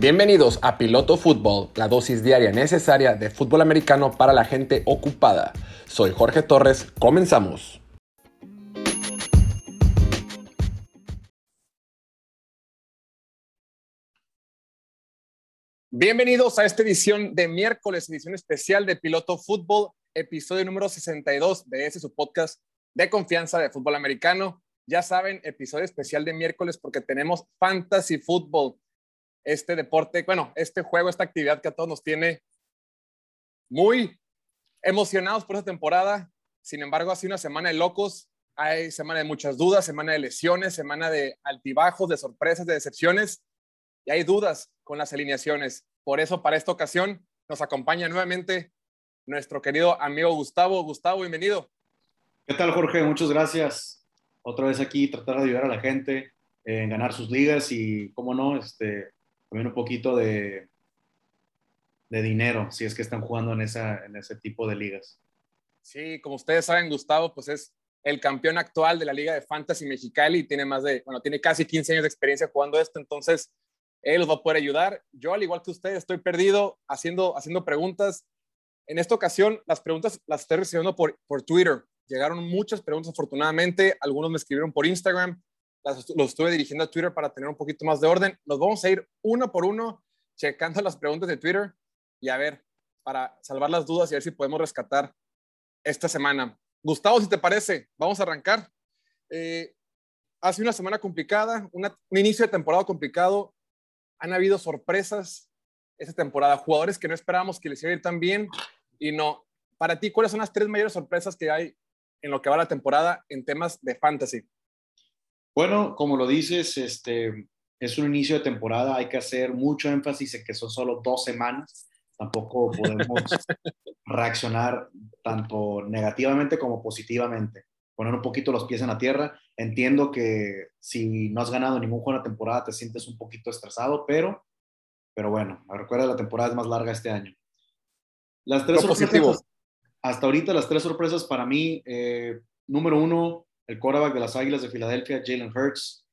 Bienvenidos a Piloto Fútbol, la dosis diaria necesaria de fútbol americano para la gente ocupada. Soy Jorge Torres, comenzamos. Bienvenidos a esta edición de miércoles, edición especial de Piloto Fútbol, episodio número 62 de ese su podcast de confianza de fútbol americano. Ya saben, episodio especial de miércoles porque tenemos Fantasy Football, este deporte, bueno, este juego, esta actividad que a todos nos tiene muy emocionados por esta temporada. Sin embargo, ha sido una semana de locos, hay semana de muchas dudas, semana de lesiones, semana de altibajos, de sorpresas, de decepciones y hay dudas con las alineaciones. Por eso, para esta ocasión, nos acompaña nuevamente nuestro querido amigo Gustavo. Gustavo, bienvenido. ¿Qué tal, Jorge? Muchas gracias. Otra vez aquí, tratar de ayudar a la gente en ganar sus ligas y, cómo no, este, también un poquito de, de dinero, si es que están jugando en, esa, en ese tipo de ligas. Sí, como ustedes saben, Gustavo, pues es el campeón actual de la Liga de Fantasy Mexicali y tiene más de, bueno, tiene casi 15 años de experiencia jugando esto, entonces él los va a poder ayudar. Yo, al igual que ustedes, estoy perdido haciendo, haciendo preguntas. En esta ocasión, las preguntas las estoy recibiendo por, por Twitter. Llegaron muchas preguntas, afortunadamente. Algunos me escribieron por Instagram. Las, los estuve dirigiendo a Twitter para tener un poquito más de orden. Nos vamos a ir uno por uno, checando las preguntas de Twitter y a ver, para salvar las dudas y a ver si podemos rescatar esta semana. Gustavo, si te parece, vamos a arrancar. Eh, hace una semana complicada, un inicio de temporada complicado han habido sorpresas esta temporada, jugadores que no esperábamos que les iba a ir tan bien y no. Para ti, ¿cuáles son las tres mayores sorpresas que hay en lo que va la temporada en temas de fantasy? Bueno, como lo dices, este, es un inicio de temporada, hay que hacer mucho énfasis en que son solo dos semanas, tampoco podemos reaccionar tanto negativamente como positivamente, poner un poquito los pies en la tierra. Entiendo que si no has ganado ningún juego en la temporada te sientes un poquito estresado, pero, pero bueno, recuerda la temporada es más larga este año. Las tres sorpresas, hasta ahorita las tres sorpresas para mí, eh, número uno, el quarterback de las Águilas de Filadelfia, Jalen Hurts,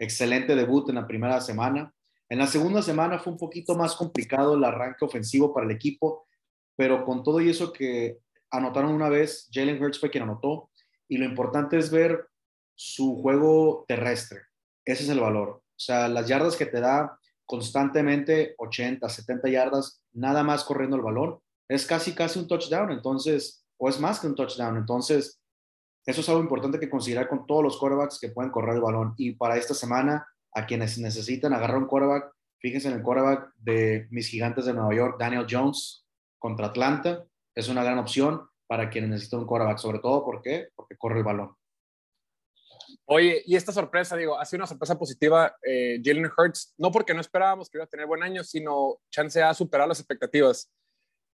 excelente debut en la primera semana. En la segunda semana fue un poquito más complicado el arranque ofensivo para el equipo, pero con todo y eso que anotaron una vez, Jalen Hurts fue quien anotó, y lo importante es ver su juego terrestre. Ese es el valor. O sea, las yardas que te da constantemente, 80, 70 yardas, nada más corriendo el balón, es casi, casi un touchdown. Entonces, o es más que un touchdown. Entonces, eso es algo importante que considerar con todos los quarterbacks que pueden correr el balón. Y para esta semana, a quienes necesitan agarrar un quarterback, fíjense en el quarterback de mis gigantes de Nueva York, Daniel Jones, contra Atlanta. Es una gran opción para quienes necesitan un quarterback, sobre todo ¿por porque corre el balón. Oye, y esta sorpresa, digo, ha sido una sorpresa positiva eh, Jalen Hurts, no porque no esperábamos que iba a tener buen año, sino chance a superar las expectativas.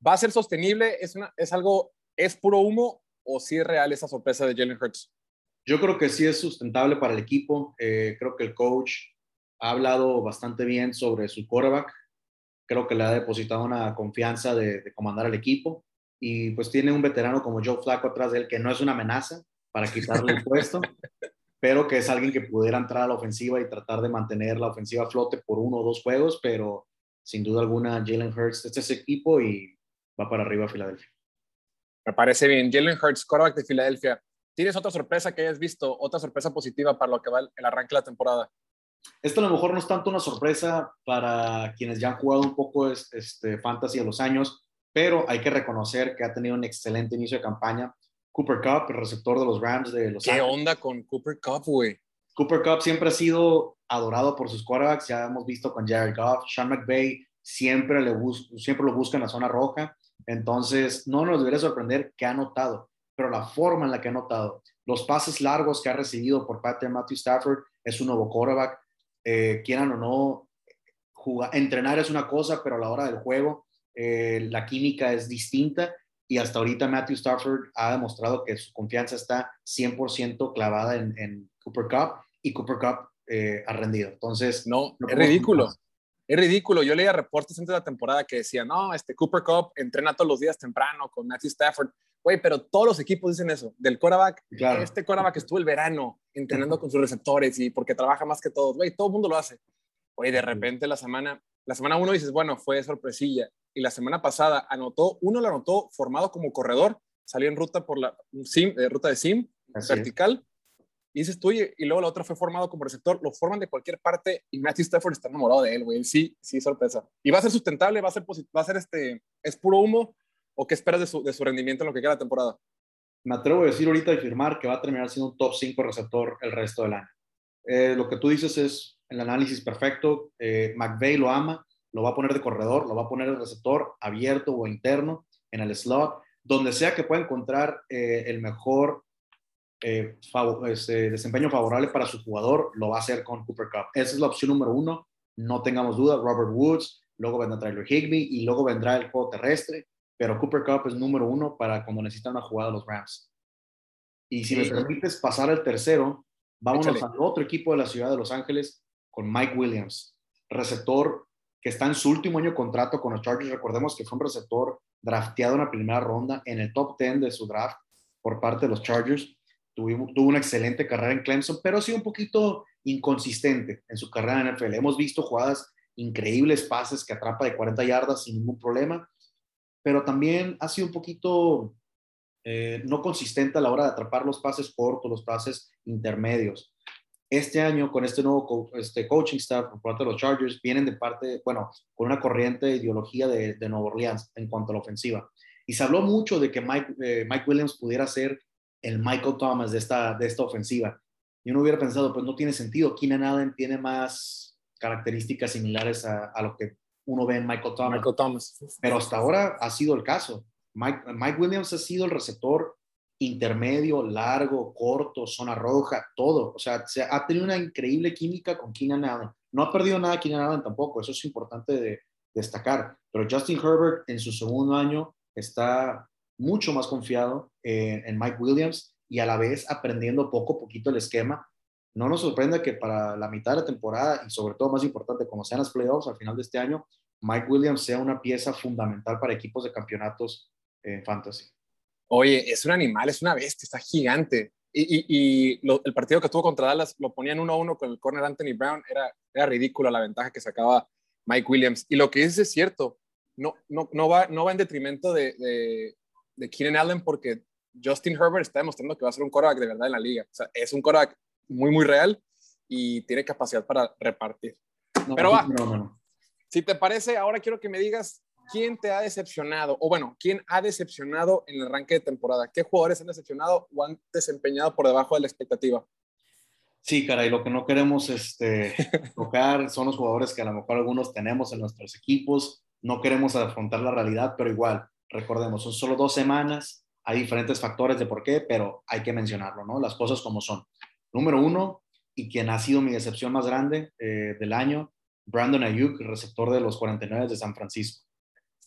¿Va a ser sostenible? ¿Es, una, es algo, es puro humo o sí es real esa sorpresa de Jalen Hurts? Yo creo que sí es sustentable para el equipo. Eh, creo que el coach ha hablado bastante bien sobre su quarterback. Creo que le ha depositado una confianza de, de comandar al equipo. Y pues tiene un veterano como Joe Flacco atrás de él que no es una amenaza para quitarle el puesto. pero que es alguien que pudiera entrar a la ofensiva y tratar de mantener la ofensiva a flote por uno o dos juegos, pero sin duda alguna Jalen Hurts este es ese equipo y va para arriba a Filadelfia. Me parece bien. Jalen Hurts, quarterback de Filadelfia. ¿Tienes otra sorpresa que hayas visto? ¿Otra sorpresa positiva para lo que va el arranque de la temporada? Esto a lo mejor no es tanto una sorpresa para quienes ya han jugado un poco este, fantasy a los años, pero hay que reconocer que ha tenido un excelente inicio de campaña. Cooper Cup, el receptor de los Rams de Los ¿Qué onda con Cooper Cup, güey? Cooper Cup siempre ha sido adorado por sus quarterbacks, ya hemos visto con Jared Goff, Sean McVay siempre, le siempre lo busca en la zona roja, entonces no nos debería sorprender que ha notado, pero la forma en la que ha notado, los pases largos que ha recibido por parte de Matthew Stafford es un nuevo quarterback, eh, quieran o no, jugar, entrenar es una cosa, pero a la hora del juego eh, la química es distinta y hasta ahorita Matthew Stafford ha demostrado que su confianza está 100% clavada en, Cooper Cup y Cooper Cup eh, ha rendido. Entonces, no, es ridículo. Es ridículo. Yo leía reportes antes de la temporada que decían, no, este Cooper Cup entrena todos los días temprano con Matthew Stafford. Güey, pero todos los equipos dicen eso. Del quarterback, claro. este quarterback estuvo el verano entrenando con sus receptores y porque trabaja más que todos. Güey, todo el mundo lo hace. Oye, de repente la semana, la semana uno dices, bueno, fue sorpresilla. Y la semana pasada anotó, uno lo anotó formado como corredor, salió en ruta por la sim, eh, ruta de sim, vertical. Y dices tú, y luego la otra fue formado como receptor, lo forman de cualquier parte y Matthew Stafford está enamorado de él, güey. Sí, sí, sorpresa. ¿Y va a ser sustentable? ¿Va a ser, va a ser este, es puro humo? ¿O qué esperas de su, de su rendimiento en lo que queda la temporada? Me atrevo a decir ahorita y firmar que va a terminar siendo un top 5 receptor el resto del año. Eh, lo que tú dices es el análisis perfecto. Eh, McVeigh lo ama, lo va a poner de corredor, lo va a poner de receptor abierto o interno en el slot, donde sea que pueda encontrar eh, el mejor eh, este, desempeño favorable para su jugador, lo va a hacer con Cooper Cup. Esa es la opción número uno, no tengamos duda. Robert Woods, luego vendrá Tyler Higbee y luego vendrá el juego terrestre, pero Cooper Cup es número uno para cuando necesitan una jugada los Rams. Y si me permites pasar al tercero, vámonos al otro equipo de la ciudad de Los Ángeles con Mike Williams, receptor que está en su último año de contrato con los Chargers. Recordemos que fue un receptor drafteado en la primera ronda, en el top 10 de su draft por parte de los Chargers tuvo una excelente carrera en Clemson, pero ha sido un poquito inconsistente en su carrera en NFL. Hemos visto jugadas increíbles, pases que atrapa de 40 yardas sin ningún problema, pero también ha sido un poquito eh, no consistente a la hora de atrapar los pases cortos, los pases intermedios. Este año, con este nuevo este coaching staff por parte de los Chargers, vienen de parte, bueno, con una corriente ideología de, de Nueva Orleans en cuanto a la ofensiva. Y se habló mucho de que Mike, eh, Mike Williams pudiera ser el Michael Thomas de esta, de esta ofensiva. Y uno hubiera pensado, pues no tiene sentido. Keenan Allen tiene más características similares a, lo que uno ve en Michael Thomas. Michael Thomas. Pero hasta ahora ha sido el caso. Mike, Mike Williams ha sido el receptor intermedio, largo, corto, zona roja, todo. O sea, se ha tenido una increíble química con Keenan Allen. No ha perdido nada Keenan Allen tampoco, eso es importante de destacar. Pero Justin Herbert en su segundo año está mucho más confiado en, Mike Williams y a la vez aprendiendo poco a poquito el esquema. No nos sorprende que para la mitad de la temporada y sobre todo más importante, como sean las playoffs al final de este año, Mike Williams sea una pieza fundamental para equipos de campeonatos en fantasy. Oye, es un animal, es una bestia, está gigante. Y, el partido que tuvo contra Dallas lo ponían uno a uno con el corner Anthony Brown, era, era ridícula la ventaja que sacaba Mike Williams. Y lo que dice es cierto, no, no, no, va, no va en detrimento de, de Keenan Allen porque Justin Herbert está demostrando que va a ser un quarterback de verdad en la liga. O sea, es un quarterback muy, muy real y tiene capacidad para repartir. Pero va, si te parece, ahora quiero que me digas quién te ha decepcionado, o bueno, quién ha decepcionado en el arranque de temporada. ¿Qué jugadores han decepcionado o han desempeñado por debajo de la expectativa? Sí, caray, lo que no queremos este, tocar son los jugadores que a lo mejor algunos tenemos en nuestros equipos. No queremos afrontar la realidad, pero igual, recordemos, son solo dos semanas, hay diferentes factores de por qué, pero hay que mencionarlo, ¿no? Las cosas como son. Número uno, y quien ha sido mi decepción más grande eh, del año, Brandon Ayuk, receptor de los 49 de San Francisco.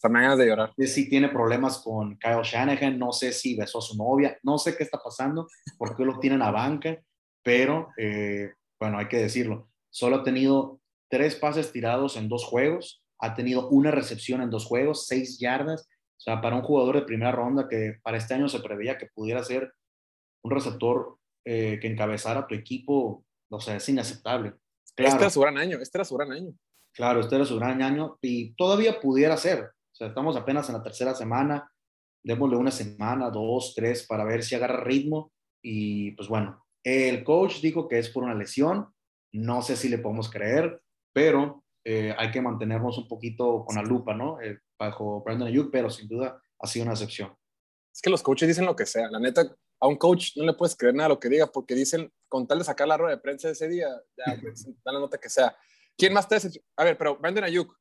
Ganas de llorar. Sí, sí tiene problemas con Kyle Shanahan, no sé si besó a su novia, no sé qué está pasando, por qué lo tienen a banca, pero eh, bueno, hay que decirlo. Solo ha tenido tres pases tirados en dos juegos, ha tenido una recepción en dos juegos, seis yardas, o sea, para un jugador de primera ronda que para este año se preveía que pudiera ser un receptor eh, que encabezara tu equipo, o sea, es inaceptable. este era su gran año, este era su gran año. Claro, este era su gran año y todavía pudiera ser. O sea, estamos apenas en la tercera semana, démosle una semana, dos, tres, para ver si agarra ritmo. Y pues bueno, el coach dijo que es por una lesión, no sé si le podemos creer, pero eh, hay que mantenernos un poquito con la lupa, ¿no? Eh, bajo Brandon Ayuk, pero sin duda ha sido una excepción. Es que los coaches dicen lo que sea. La neta, a un coach no le puedes creer nada lo que diga porque dicen, con tal de sacar la rueda de prensa ese día, ya, pues, dan la nota que sea. ¿Quién más te A ver, pero Brandon Ayuk,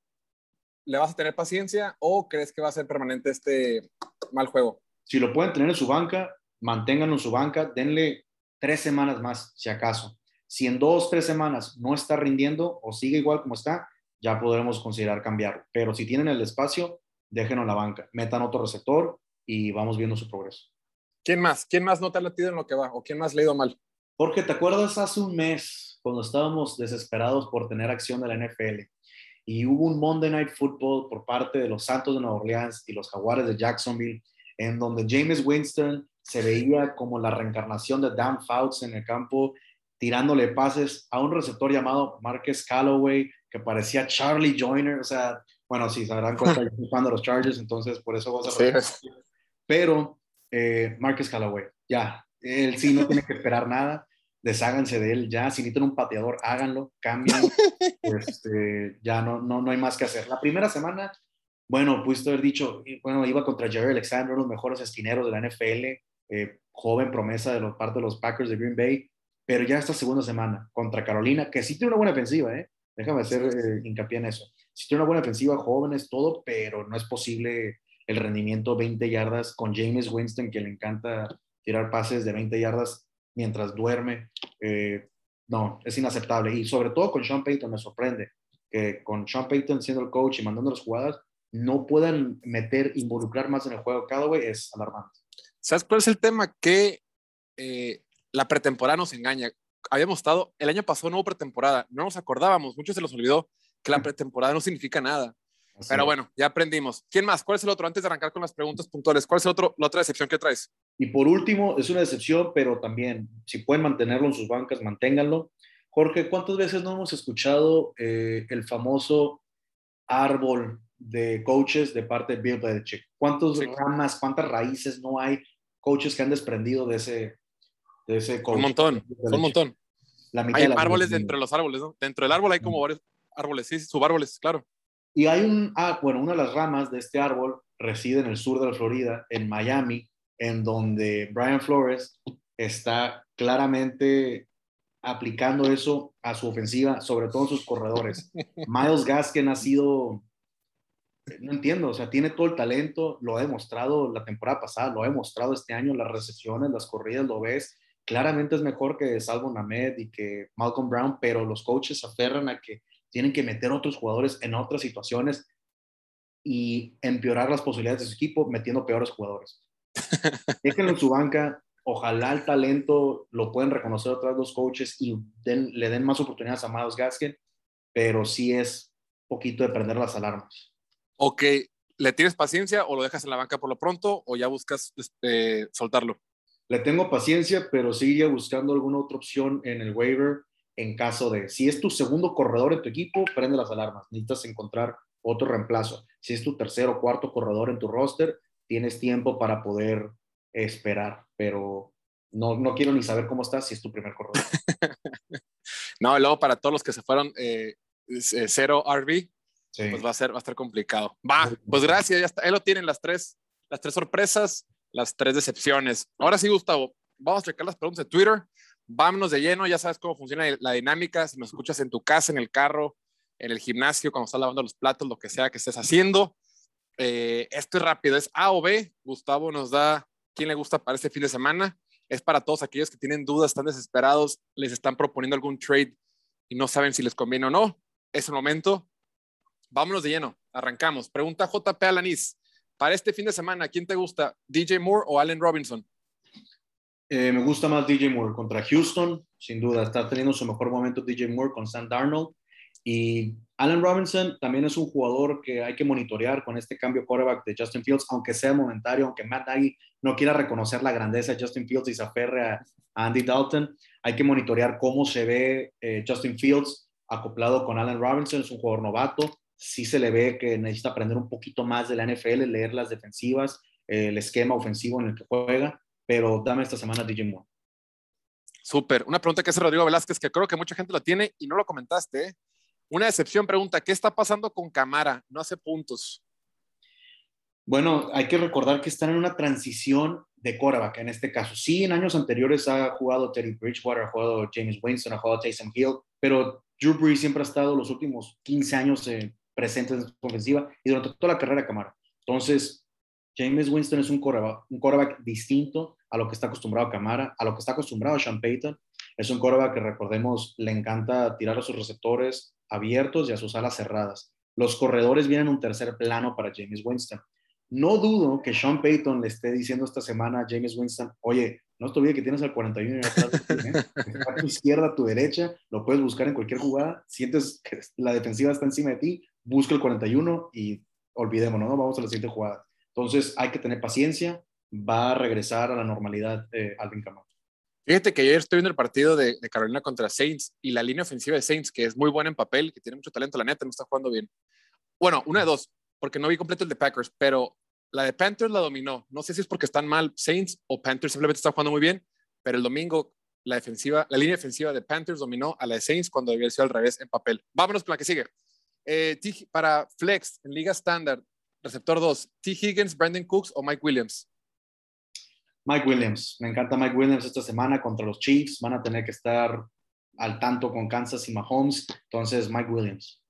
¿le vas a tener paciencia o crees que va a ser permanente este mal juego? Si lo pueden tener en su banca, manténganlo en su banca, denle tres semanas más, si acaso. Si en dos, tres semanas no está rindiendo o sigue igual como está, ya podremos considerar cambiarlo. Pero si tienen el espacio, déjenlo en la banca, metan otro receptor y vamos viendo su progreso. ¿Quién más? ¿Quién más no te ha latido en lo que va? ¿O quién más le ha ido mal? Jorge, ¿te acuerdas hace un mes cuando estábamos desesperados por tener acción de la NFL? Y hubo un Monday Night Football por parte de los Santos de Nueva Orleans y los Jaguares de Jacksonville, en donde James Winston se veía como la reencarnación de Dan Fouts en el campo, tirándole pases a un receptor llamado Marcus Calloway, que parecía Charlie Joyner, o sea, bueno, sí, sabrán cuenta, yo soy fan de los Chargers, entonces por eso vas a sí. Pero eh, Marcus Callaway, ya, él sí no tiene que esperar nada, desháganse de él ya, si necesitan un pateador, háganlo, cámbienlo, este, ya no, no, no hay más que hacer. La primera semana, bueno, pudiste haber dicho, bueno, iba contra Jerry Alexander, uno de los mejores esquineros de la NFL, eh, joven promesa de los parte de los Packers de Green Bay, pero ya esta segunda semana contra Carolina, que sí tiene una buena ofensiva, ¿eh? Déjame hacer eh, hincapié en eso. Sí tiene una buena ofensiva, jóvenes, todo, pero no es posible el rendimiento 20 yardas con James Winston, que le encanta tirar pases de 20 yardas mientras duerme. Eh, no, es inaceptable. Y sobre todo con Sean Payton me sorprende que con Sean Payton siendo el coach y mandando las jugadas, no puedan meter, involucrar más en el juego. Cada es alarmante. ¿Sabes cuál es el tema? Que eh, la pretemporada nos engaña. Habíamos estado, el año pasado no hubo pretemporada, no nos acordábamos, muchos se los olvidó que la pretemporada no significa nada. Pero bueno, ya aprendimos. ¿Quién más? ¿Cuál es el otro? Antes de arrancar con las preguntas puntuales, ¿cuál es el otro, la otra decepción que traes? Y por último, es una decepción, pero también, si pueden mantenerlo en sus bancas, manténganlo. Jorge, ¿cuántas veces no hemos escuchado eh, el famoso árbol de coaches de parte de Bill Belichick? ¿Cuántas ramas, cuántas raíces no hay coaches que han desprendido de ese, de ese coach? Un montón, un montón. hay árboles dentro de los árboles, ¿no? Dentro del árbol hay como varios árboles, sí, subárboles, claro. Y hay un, ah, bueno, una de las ramas de este árbol reside en el sur de la Florida, en Miami, en donde Brian Flores está claramente aplicando eso a su ofensiva, sobre todo en sus corredores. Miles Gaskin ha sido, no entiendo, o sea, tiene todo el talento, lo ha demostrado la temporada pasada, lo ha demostrado este año, las recepciones, las corridas, lo ves. Claramente es mejor que Salvo Named y que Malcolm Brown, pero los coaches se aferran a que tienen que meter otros jugadores en otras situaciones y empeorar las posibilidades de su equipo metiendo peores jugadores. Déjenlo en su banca, ojalá el talento lo pueden reconocer otros dos coaches y le den más oportunidades a Miles Gaskin, pero sí es poquito de prender las alarmas. Ok, ¿le tienes paciencia o lo dejas en la banca por lo pronto o ya buscas este, soltarlo? Le tengo paciencia, pero sigue buscando alguna otra opción en el waiver en caso de, si es tu segundo corredor en tu equipo, prende las alarmas, necesitas encontrar otro reemplazo. Si es tu tercer o cuarto corredor en tu roster, tienes tiempo para poder esperar, pero no, no quiero ni saber cómo estás si es tu primer corredor. no, luego para todos los que se fueron eh, eh, cero RB, pues va a ser, va a estar complicado. Va, pues gracias, ya está. Ahí lo tienen las tres, las tres sorpresas, las tres decepciones. Ahora sí, Gustavo, vamos a checar las preguntas de Twitter vámonos de lleno, ya sabes cómo funciona la dinámica, si nos escuchas en tu casa, en el carro, en el gimnasio, cuando estás lavando los platos, lo que sea que estés haciendo. Eh, esto es rápido, es A o B. Gustavo nos da quién le gusta para este fin de semana. Es para todos aquellos que tienen dudas, están desesperados, les están proponiendo algún trade y no saben si les conviene o no. Es el momento. Vámonos de lleno, arrancamos. Pregunta JP Alanis. Para este fin de semana, ¿quién te gusta? ¿DJ Moore o Allen Robinson? Eh, me gusta más DJ Moore contra Houston, sin duda. Está teniendo su mejor momento DJ Moore con Sam Darnold. Y Allen Robinson también es un jugador que hay que monitorear con este cambio quarterback de Justin Fields, aunque sea momentario, aunque Matt Nagy no quiera reconocer la grandeza de Justin Fields y se aferre a, Andy Dalton. Hay que monitorear cómo se ve eh, Justin Fields acoplado con Allen Robinson. Es un jugador novato. Sí se le ve que necesita aprender un poquito más de la NFL, leer las defensivas, el esquema ofensivo en el que juega pero dame esta semana DJ Moore. Súper. Una pregunta que hace Rodrigo Velázquez, que creo que mucha gente la tiene y no lo comentaste. ¿eh? Una decepción pregunta, ¿qué está pasando con Camara? No hace puntos. Bueno, hay que recordar que están en una transición de quarterback en este caso. Sí, en años anteriores ha jugado Teddy Bridgewater, ha jugado James Winston, ha jugado Taysom Hill, pero Drew Brees siempre ha estado los últimos 15 años eh, presente en su ofensiva y durante toda la carrera de Camara. Entonces, James Winston es un quarterback, un quarterback distinto a lo que está acostumbrado Camara, a lo que está acostumbrado Sean Payton. Es un quarterback que recordemos le encanta tirar a sus receptores abiertos y a sus alas cerradas. Los corredores vienen en un tercer plano para James Winston. No dudo que Sean Payton le esté diciendo esta semana a James Winston, oye, no te olvides que tienes al 41 y atrás ¿eh? a tu izquierda, a tu derecha, lo puedes buscar en cualquier jugada. Sientes que la defensiva está encima de ti, busca el 41 y olvidémonos, ¿no? Vamos a la siguiente jugada. Entonces hay que tener paciencia, va a regresar a la normalidad eh, Alvin Kamara. Fíjate que ayer estoy viendo el partido de, Carolina contra Saints y la línea ofensiva de Saints, que es muy buena en papel, que tiene mucho talento, la neta, no está jugando bien. Bueno, una de dos, porque no vi completo el de Packers, pero la de Panthers la dominó. No sé si es porque están mal Saints o Panthers simplemente está jugando muy bien, pero el domingo la defensiva, la línea defensiva de Panthers dominó a la de Saints cuando debió ser al revés en papel. Vámonos con la que sigue. Eh, para Flex en Liga Standard, receptor 2, T. Higgins, Brandon Cooks o Mike Williams. Mike Williams. Me encanta Mike Williams esta semana contra los Chiefs. Van a tener que estar al tanto con Kansas y Mahomes. Entonces, Mike Williams.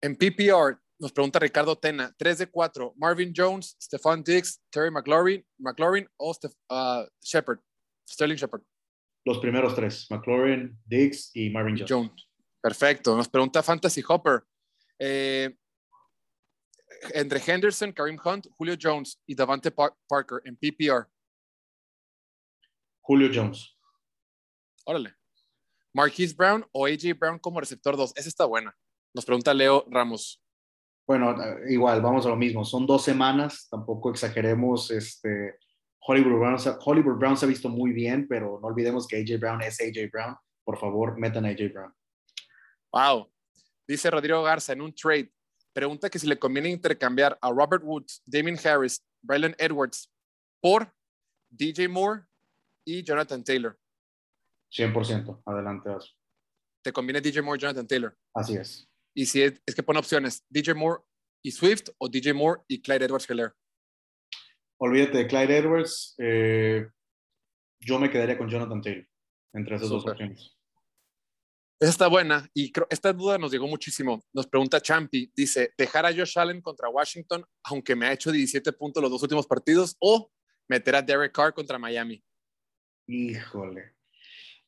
En PPR, nos pregunta Ricardo Tena, 3 de 4, Marvin Jones, Stephon Diggs, Terry McLaurin, McLaurin o uh, Shepard, Sterling Shepard. Los primeros tres, McLaurin, Diggs y Marvin Jones. Jones. Perfecto. Nos pregunta Fantasy Hopper. Eh, entre Henderson, Kareem Hunt, Julio Jones y Davante Parker en PPR. Julio Jones. Órale. Marquise Brown o AJ Brown como receptor 2. Esa está buena. Nos pregunta Leo Ramos. Bueno, igual, vamos a lo mismo. Son dos semanas, tampoco exageremos. Este, Hollywood, Brown, Hollywood Brown se ha visto muy bien, pero no olvidemos que AJ Brown es AJ Brown. Por favor, metan a AJ Brown. Wow. Dice Rodrigo Garza en un trade. Pregunta que si le conviene intercambiar a Robert Woods, Damien Harris, Braylon Edwards por DJ Moore y Jonathan Taylor. 100%. Adelante, ¿Te conviene DJ Moore y Jonathan Taylor? Así es. Y si es, que pone opciones, DJ Moore y Swift o DJ Moore y Clyde Edwards Heller. Olvídate de Clyde Edwards. Eh, yo me quedaría con Jonathan Taylor entre esas dos opciones. Esa está buena y esta duda nos llegó muchísimo. Nos pregunta Champi, dice, dejar a Josh Allen contra Washington, aunque me ha hecho 17 puntos los dos últimos partidos, o meter a Derek Carr contra Miami. Híjole.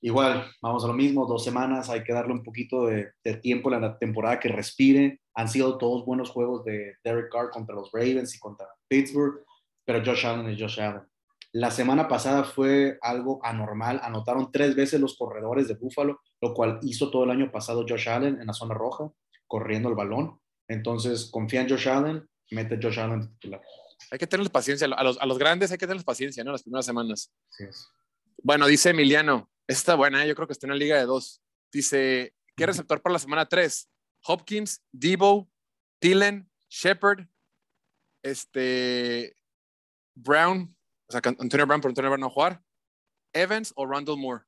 Igual, vamos a lo mismo, dos semanas, hay que darle un poquito de, tiempo en la temporada que respire. Han sido todos buenos juegos de Derek Carr contra los Ravens y contra Pittsburgh, pero Josh Allen es Josh Allen. La semana pasada fue algo anormal, anotaron tres veces los corredores de Buffalo, lo cual hizo todo el año pasado Josh Allen en la zona roja, corriendo el balón. Entonces, confía en Josh Allen, mete Josh Allen titular. Hay que tenerles paciencia, a los, a los grandes hay que tenerles paciencia, ¿no? Las primeras semanas. Sí es. Bueno, dice Emiliano, esta está buena, ¿eh? yo creo que está en la liga de dos. Dice, ¿qué receptor para la semana 3? Hopkins, Debo, Thielen, Shepard, este, Brown, o sea, Antonio Brown, pero Antonio Brown no jugar, Evans o Randall Moore.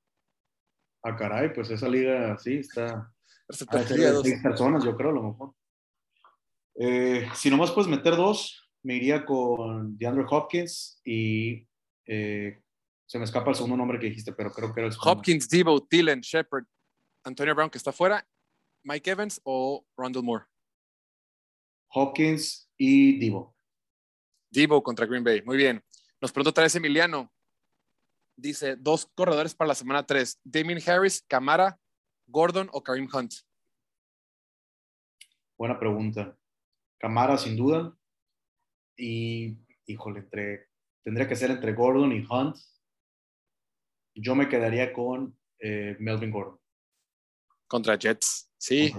Ah, caray, pues esa liga sí está. Seis personas, yo creo, a lo mejor. Eh, si nomás puedes meter dos, me iría con DeAndre Hopkins y eh, se me escapa el segundo nombre que dijiste, pero creo que era el Hopkins, Debo, Thielen, Shepard, Antonio Brown, que está fuera, Mike Evans o Randall Moore. Hopkins y Debo. Debo contra Green Bay. Muy bien. Nos pregunta otra vez Emiliano. Dice, dos corredores para la semana 3. Damien Harris, Camara, Gordon o Kareem Hunt. Buena pregunta. Camara, sin duda. Y, híjole, entre, tendría que ser entre Gordon y Hunt yo me quedaría con eh, Melvin Gordon. Contra Jets, sí.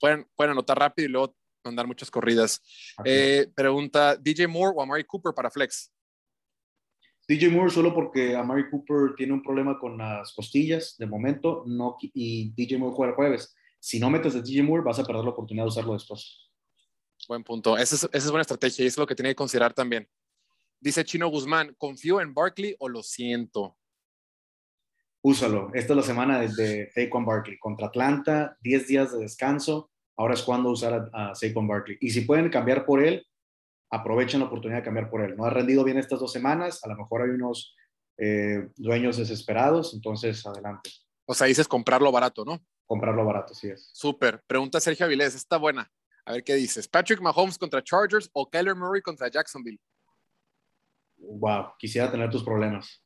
pueden, pueden anotar rápido y luego mandar muchas corridas. Eh, pregunta, ¿DJ Moore o Amari Cooper para Flex? DJ Moore solo porque Amari Cooper tiene un problema con las costillas de momento no, y DJ Moore juega el jueves. Si no metes a DJ Moore vas a perder la oportunidad de usarlo después. Buen punto. Esa es, esa es buena estrategia y eso es lo que tiene que considerar también. Dice Chino Guzmán, ¿confío en Barkley o lo siento? úsalo. Esta es la semana de Saquon Barkley contra Atlanta, 10 días de descanso. Ahora es cuando usar a, Saquon Barkley. Y si pueden cambiar por él, aprovechen la oportunidad de cambiar por él. No ha rendido bien estas dos semanas, a lo mejor hay unos eh, dueños desesperados, entonces adelante. O sea, dices comprarlo barato, ¿no? Comprarlo barato, sí es. Súper. Pregunta Sergio Avilés, está buena. A ver qué dices. Patrick Mahomes contra Chargers o Kyler Murray contra Jacksonville. Wow, quisiera tener tus problemas.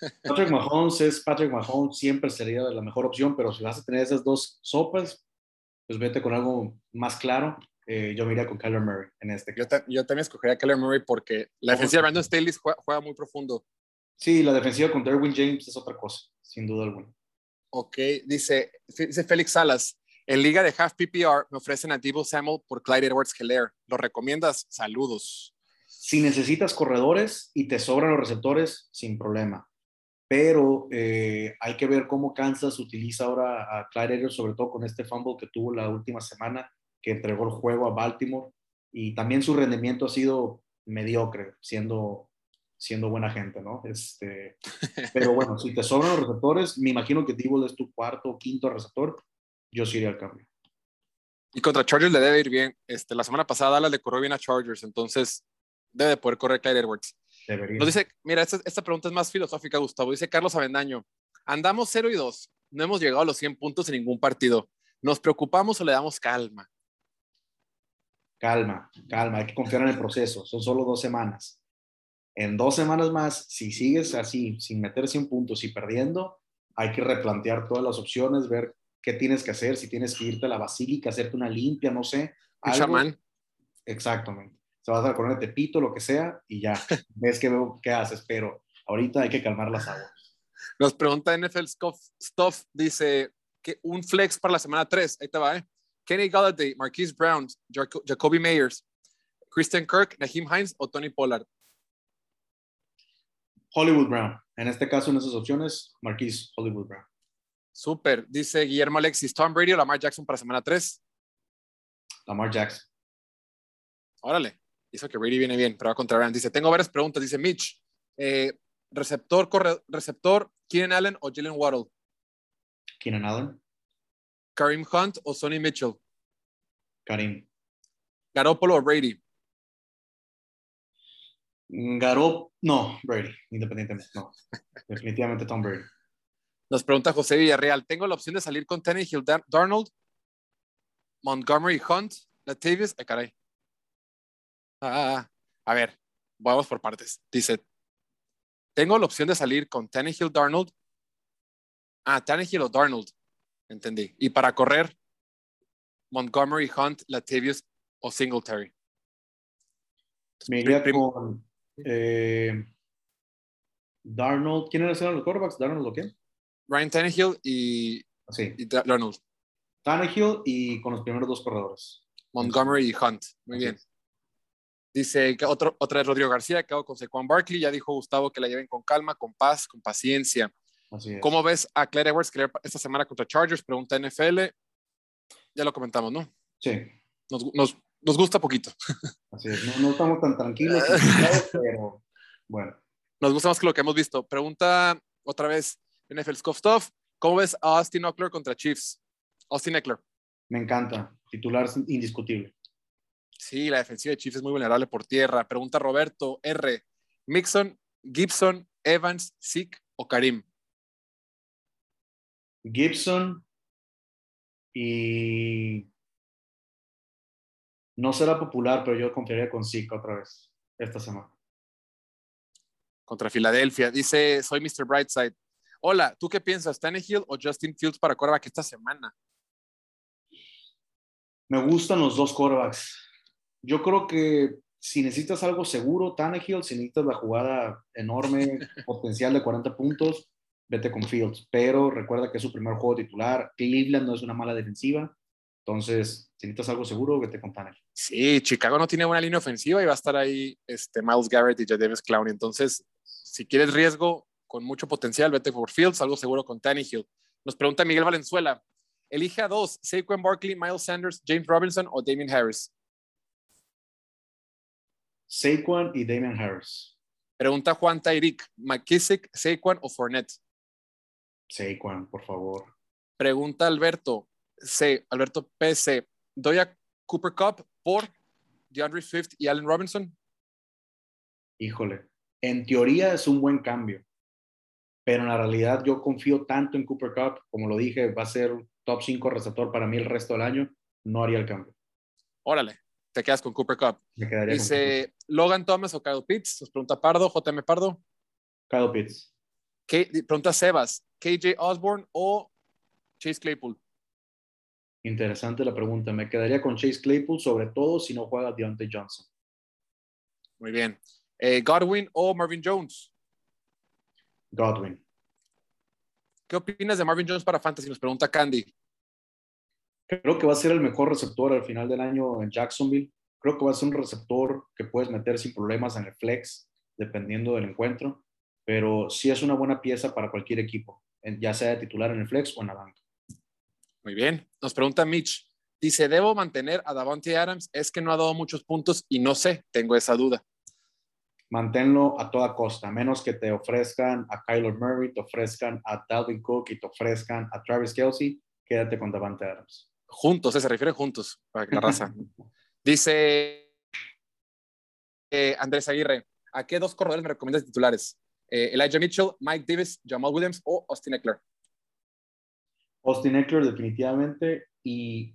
Patrick Mahomes es Patrick Mahomes, siempre sería la mejor opción, pero si vas a tener esas dos sopas, pues vete con algo más claro. Eh, yo me iría con Kyler Murray en este caso. Yo, también escogería a Kyler Murray porque la defensiva de Brandon Staley juega, muy profundo. Sí, la defensiva con Derwin James es otra cosa, sin duda alguna. Ok, dice, dice Félix Salas, en liga de half PPR me ofrecen a Debo Samuel por Clyde Edwards Heller. ¿Lo recomiendas? Saludos. Si necesitas corredores y te sobran los receptores, sin problema. pero eh, hay que ver cómo Kansas utiliza ahora a Clyde Edwards, sobre todo con este fumble que tuvo la última semana, que entregó el juego a Baltimore, y también su rendimiento ha sido mediocre, siendo, siendo buena gente, ¿no? Este, pero bueno, si te sobran los receptores, me imagino que Divo es tu cuarto o quinto receptor, yo sí iría al cambio. Y contra Chargers le debe ir bien. Este, la semana pasada Dallas le corrió bien a Chargers, entonces debe poder correr Clyde Edwards. Debería. Nos dice, mira, esta, esta, pregunta es más filosófica, Gustavo. Dice Carlos Avendaño, andamos 0 y 2, no hemos llegado a los 100 puntos en ningún partido. ¿Nos preocupamos o le damos calma? Calma, calma, hay que confiar en el proceso. Son solo dos semanas. En dos semanas más, si sigues así, sin meter 100 puntos y perdiendo, hay que replantear todas las opciones, ver qué tienes que hacer, si tienes que irte a la basílica, hacerte una limpia, no sé. Un chamán. Exactamente. Se vas a poner de tepito, lo que sea, y ya, ves qué, qué haces, pero ahorita hay que calmar las aguas. Nos pregunta NFL Stuff, dice que un flex para la semana 3, ahí te va, ¿eh? Kenny Galladay, Marquise Brown, Jacoby Meyers, Christian Kirk, Naheem Hines o Tony Pollard. Hollywood Brown. En este caso, en esas opciones, Marquise Hollywood Brown. Súper. Dice Guillermo Alexis, Tom Brady o Lamar Jackson para semana 3. Lamar Jackson. Órale. Hizo que Brady viene bien, pero va contra Brown. Dice, tengo varias preguntas. Dice Mitch, eh, receptor, corre, receptor, Keenan Allen o Jalen Waddle. Keenan Allen. Kareem Hunt o Sonny Mitchell. Kareem. Garoppolo o Brady. Garop, no, Brady, independientemente, no. Definitivamente Tom Brady. Nos pregunta José Villarreal, ¿tengo la opción de salir con Tannehill, Darnold, Montgomery Hunt, Latavius? Ay, caray. Ah, a ver, vamos por partes. Dice, tengo la opción de salir con Tannehill, Darnold. Ah, Tannehill o Darnold. Entendí. Y para correr, Montgomery Hunt, Latavius o Singletary. Me iría con eh, Darnold. ¿Quiénes eran los quarterbacks? ¿Darnold o quién? Ryan Tannehill y, sí. y Darnold. Tannehill y con los primeros dos corredores. Montgomery y Hunt. Muy bien. es. Dice que otro, otra vez Rodrigo García, quedó con Saquon Barkley. Ya dijo Gustavo que la lleven con calma, con paz, con paciencia. Así es. ¿Cómo ves a Claire Edwards que esta semana contra Chargers? Pregunta NFL. Ya lo comentamos, ¿no? Sí, Nos, nos, nos gusta poquito. así es. No, no estamos tan tranquilos, pero bueno. Nos gusta más que lo que hemos visto. Pregunta otra vez NFL Scoff Stuff. ¿Cómo ves a Austin Eckler contra Chiefs? Austin Eckler. Me encanta. Titular indiscutible. Sí, la defensiva de Chiefs es muy vulnerable por tierra. Pregunta Roberto R. Mixon, Gibson, Evans, Zeke o Karim. Gibson y no será popular, pero yo confiaría con Zeke otra vez esta semana. Contra Filadelfia. Dice, soy Mr. Brightside. Hola, ¿tú qué piensas? ¿Tannehill o Justin Fields para quarterback esta semana? Me gustan los dos quarterbacks. Yo creo que si necesitas algo seguro, Tannehill, si necesitas la jugada enorme, potencial de 40 puntos, vete con Fields. Pero recuerda que es su primer juego titular. Cleveland no es una mala defensiva. Entonces, si necesitas algo seguro, vete con Tannehill. Sí, Chicago no tiene buena línea ofensiva y va a estar ahí este, Miles Garrett y Jadavis Clowney. Entonces, si quieres riesgo con mucho potencial, vete por Fields, algo seguro con Tannehill. Nos pregunta Miguel Valenzuela. Elige a dos, Saquon Barkley, Miles Sanders, James Robinson o Damien Harris. Saquon y Damian Harris. Pregunta Juan Tyreek, McKissick, Saquon o Fournette. Saquon, por favor. Pregunta Alberto C, Alberto PC, ¿doy a Cooper Cup por DeAndre Swift y Allen Robinson? Híjole, en teoría es un buen cambio, pero en la realidad yo confío tanto en Cooper Cup, como lo dije, va a ser top 5 receptor para mí el resto del año, no haría el cambio. Órale, te quedas con Cooper Cup. Me quedaría. Dice Logan Thomas o Kyle Pitts, nos pregunta Pardo, JM Pardo. Kyle Pitts. K- pregunta Sebas, KJ Osborne o Chase Claypool. Interesante la pregunta. Me quedaría con Chase Claypool, sobre todo si no juega Deontay Johnson. Muy bien. Eh, Godwin o Marvin Jones. Godwin. ¿Qué opinas de Marvin Jones para Fantasy? Nos pregunta Candy. Creo que va a ser el mejor receptor al final del año en Jacksonville. Creo que va a ser un receptor que puedes meter sin problemas en el flex, dependiendo del encuentro. pero sí es una buena pieza para cualquier equipo, ya sea de titular en el flex o en la banca. Muy bien. Nos pregunta Mitch. Dice, ¿debo mantener a Davante Adams? Es que no ha dado muchos puntos y no sé, tengo esa duda. Manténlo a toda costa, menos que te ofrezcan a Kyler Murray, te ofrezcan a Dalvin Cook y te ofrezcan a Travis Kelsey, quédate con Davante Adams. Juntos, se refiere juntos, para la raza. Dice eh, Andrés Aguirre, ¿a qué dos corredores me recomiendas titulares? Eh, Elijah Mitchell, Mike Davis, Jamal Williams o Austin Eckler. Austin Eckler definitivamente y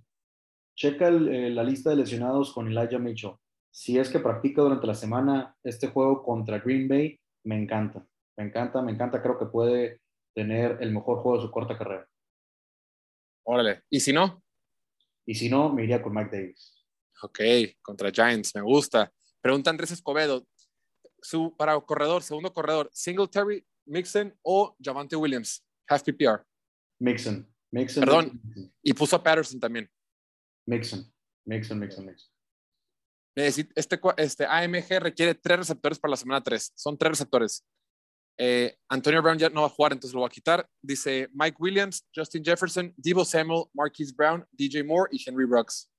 checa eh, la lista de lesionados con Elijah Mitchell. Si es que practica durante la semana este juego contra Green Bay, me encanta. Me encanta, me encanta. Creo que puede tener el mejor juego de su corta carrera. Órale. ¿Y si no? Y si no, me iría con Mike Davis. Ok, contra Giants, me gusta. Pregunta Andrés Escobedo. Su, para corredor, segundo corredor, Singletary, Mixon o Javante Williams, half PPR. Mixon. Mixon. Perdón. Y puso a Patterson también. Mixon. Mixon, Mixon, Mixon. Este, este AMG requiere tres receptores para la semana 3. Son tres receptores. Eh, Antonio Brown ya no va a jugar, entonces lo va a quitar. Dice Mike Williams, Justin Jefferson, Debo Samuel, Marquise Brown, DJ Moore y Henry Brooks.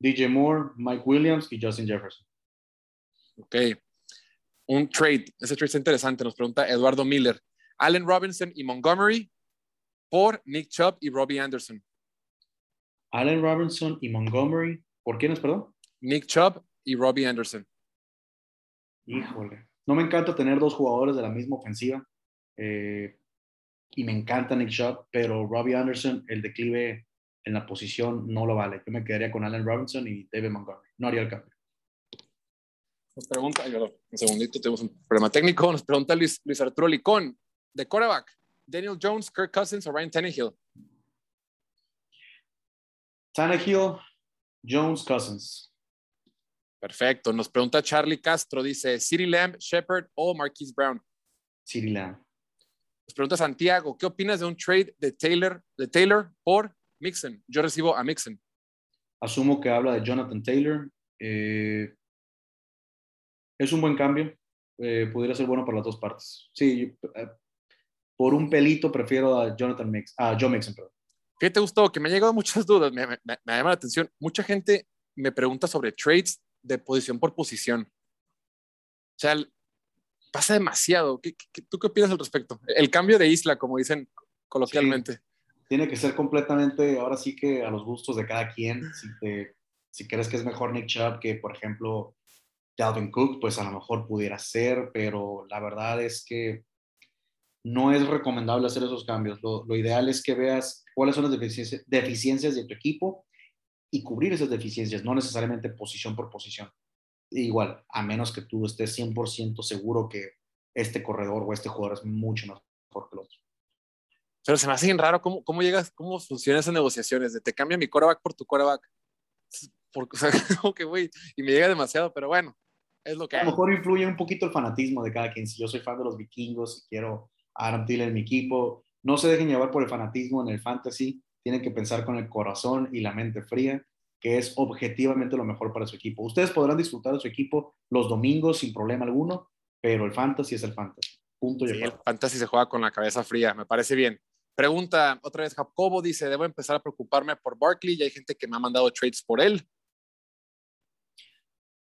DJ Moore, Mike Williams y Justin Jefferson. Ok. Un trade. Ese trade es interesante. Nos pregunta Eduardo Miller. Allen Robinson y Montgomery por Nick Chubb y Robbie Anderson. Allen Robinson y Montgomery. ¿Por quiénes, perdón? Nick Chubb y Robbie Anderson. Híjole. No me encanta tener dos jugadores de la misma ofensiva. Eh, y me encanta Nick Chubb, pero Robbie Anderson, el declive en la posición no lo vale. Yo me quedaría con Allen Robinson y David Montgomery. No haría el cambio. Nos pregunta, un segundito, tenemos un problema técnico. Nos pregunta Luis, Luis Arturo Licón, de quarterback, Daniel Jones, Kirk Cousins o Ryan Tannehill. Tannehill, Jones, Cousins. Perfecto. Nos pregunta Charlie Castro, dice, City Lamb, Shepard o Marquise Brown. City Lamb. Nos pregunta Santiago, ¿qué opinas de un trade de Taylor, de Taylor por Mixon? Yo recibo a Mixon. Asumo que habla de Jonathan Taylor. Eh, es un buen cambio. Eh, pudiera ser bueno para las dos partes. Sí, eh, por un pelito prefiero a Jonathan Mix, a Joe Mixon, perdón. ¿Qué te gustó? Que me han llegado muchas dudas, me, me, me, llama la atención. Mucha gente me pregunta sobre trades de posición por posición. O sea, pasa demasiado. ¿Qué, tú qué opinas al respecto? El cambio de isla, como dicen coloquialmente. tiene que ser completamente, ahora sí que a los gustos de cada quien. Si, te, si crees que es mejor Nick Chubb que, por ejemplo, Dalvin Cook, pues a lo mejor pudiera ser, pero la verdad es que no es recomendable hacer esos cambios. Lo, lo ideal es que veas cuáles son las deficiencias, deficiencias de tu equipo y cubrir esas deficiencias, no necesariamente posición por posición. Igual, a menos que tú estés 100% seguro que este corredor o este jugador es mucho mejor que el otro. Pero se me hace bien raro cómo, cómo llegas, cómo funcionan esas negociaciones, de te cambia mi coreback por tu coreback. Porque, o sea, como que, güey, y me llega demasiado, pero bueno, es lo que A lo mejor influye un poquito el fanatismo de cada quien. Si yo soy fan de los vikingos y quiero a Aaron Thielen en mi equipo, no se dejen llevar por el fanatismo en el fantasy tienen que pensar con el corazón y la mente fría, que es objetivamente lo mejor para su equipo. Ustedes podrán disfrutar de su equipo los domingos sin problema alguno, pero el fantasy es el fantasy. Punto y el fantasy se juega con la cabeza fría, me parece bien. Pregunta otra vez Jacobo, dice, ¿debo empezar a preocuparme por Barkley? Y hay gente que me ha mandado trades por él.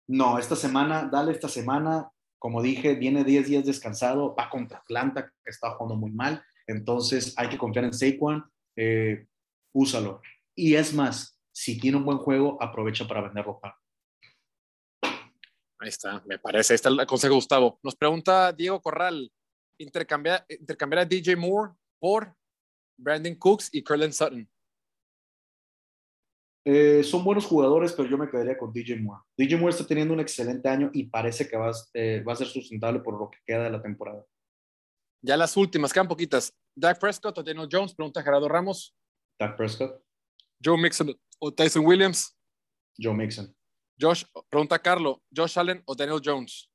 No, esta semana, dale esta semana, como dije, viene 10 días descansado, va contra Atlanta, que está jugando muy mal, entonces hay que confiar en Saquon. Eh, úsalo. Y es más, si tiene un buen juego, aprovecha para venderlo Ahí está, me parece. Ahí está el consejo Gustavo. Nos pregunta Diego Corral, intercambiar, intercambiar a DJ Moore por Brandon Cooks y Curlin Sutton. Eh, son buenos jugadores, pero yo me quedaría con DJ Moore. DJ Moore está teniendo un excelente año y parece que va, eh, va a ser sustentable por lo que queda de la temporada. Ya las últimas, quedan poquitas. Dak Prescott o Daniel Jones, pregunta Gerardo Ramos. Dak Prescott. Joe Mixon o Tyson Williams. Joe Mixon. Josh, pregunta Carlo, Josh Allen o Daniel Jones.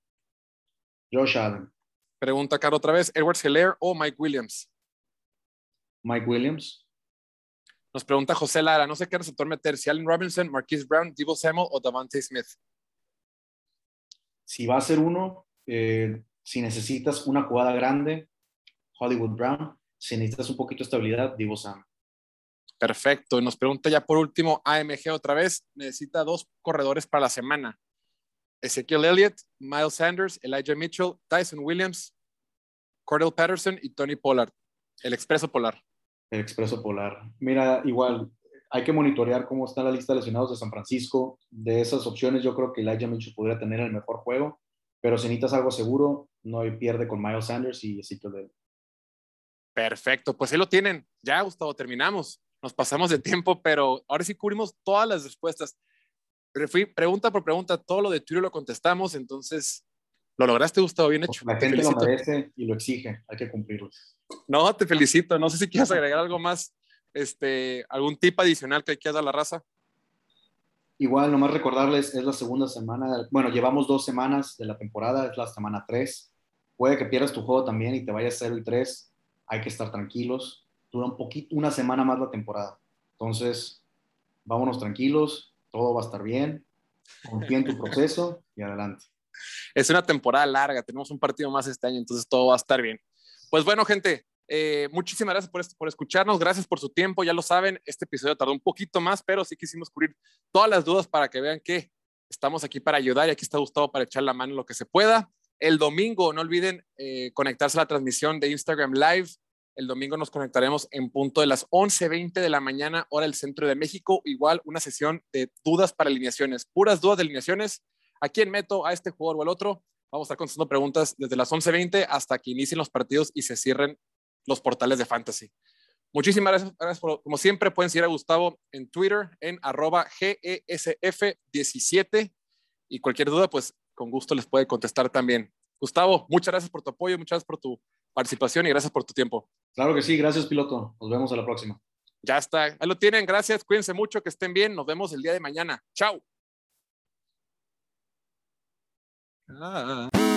Josh Allen. Pregunta Carlo otra vez, Edwards Hilaire o Mike Williams. Mike Williams. Nos pregunta José Lara, no sé qué receptor meter, si Allen Robinson, Marquise Brown, Debo Samuel o Davante Smith. Si va a ser uno, eh, si necesitas una jugada grande, Hollywood Brown. Si necesitas un poquito de estabilidad, Divo Sam. Perfecto. Y nos pregunta ya por último AMG otra vez. Necesita dos corredores para la semana. Ezekiel Elliott, Miles Sanders, Elijah Mitchell, Tyson Williams, Cordell Patterson y Tony Pollard. El expreso polar. El expreso polar. Mira, igual, hay que monitorear cómo está la lista de lesionados de San Francisco. De esas opciones, yo creo que Elijah Mitchell podría tener el mejor juego, pero si necesitas algo seguro, no hay pierde con Miles Sanders y Ezekiel Elliott. Perfecto, pues ahí lo tienen. Ya, Gustavo, terminamos. Nos pasamos de tiempo, pero ahora sí cubrimos todas las respuestas. Pero fui pregunta por pregunta, todo lo de Twitter lo contestamos, entonces lo lograste, Gustavo, bien hecho. La gente lo merece y lo exige, hay que cumplirlo. No, te felicito. No sé si quieres agregar algo más, este, algún tip adicional que quieras dar a la raza. Igual, nomás recordarles, es la segunda semana, bueno, llevamos dos semanas de la temporada, es la semana 3. Puede que pierdas tu juego también y te vayas 0 y 3 hay que estar tranquilos. Dura un poquito, una semana más la temporada. Entonces, vámonos tranquilos, todo va a estar bien, confía en tu proceso y adelante. Es una temporada larga, tenemos un partido más este año, entonces todo va a estar bien. Pues bueno, gente, eh, muchísimas gracias por, por escucharnos, gracias por su tiempo, ya lo saben, este episodio tardó un poquito más, pero sí quisimos cubrir todas las dudas para que vean que estamos aquí para ayudar y aquí está Gustavo para echar la mano lo que se pueda. El domingo, no olviden eh, conectarse a la transmisión de Instagram Live. El domingo nos conectaremos en punto de las 11.20 de la mañana, hora del centro de México. Igual una sesión de dudas para alineaciones, puras dudas de alineaciones. ¿A quién meto? ¿A este jugador o al otro? Vamos a estar contestando preguntas desde las 11.20 hasta que inicien los partidos y se cierren los portales de fantasy. Muchísimas gracias, como siempre, pueden seguir a Gustavo en Twitter en arroba GESF17 y cualquier duda, pues con gusto les puede contestar también. Gustavo, muchas gracias por tu apoyo, muchas gracias por tu participación y gracias por tu tiempo. Claro que sí, gracias piloto. Nos vemos a la próxima. Ya está, ahí lo tienen, gracias, cuídense mucho, que estén bien, nos vemos el día de mañana. Chao. Ah.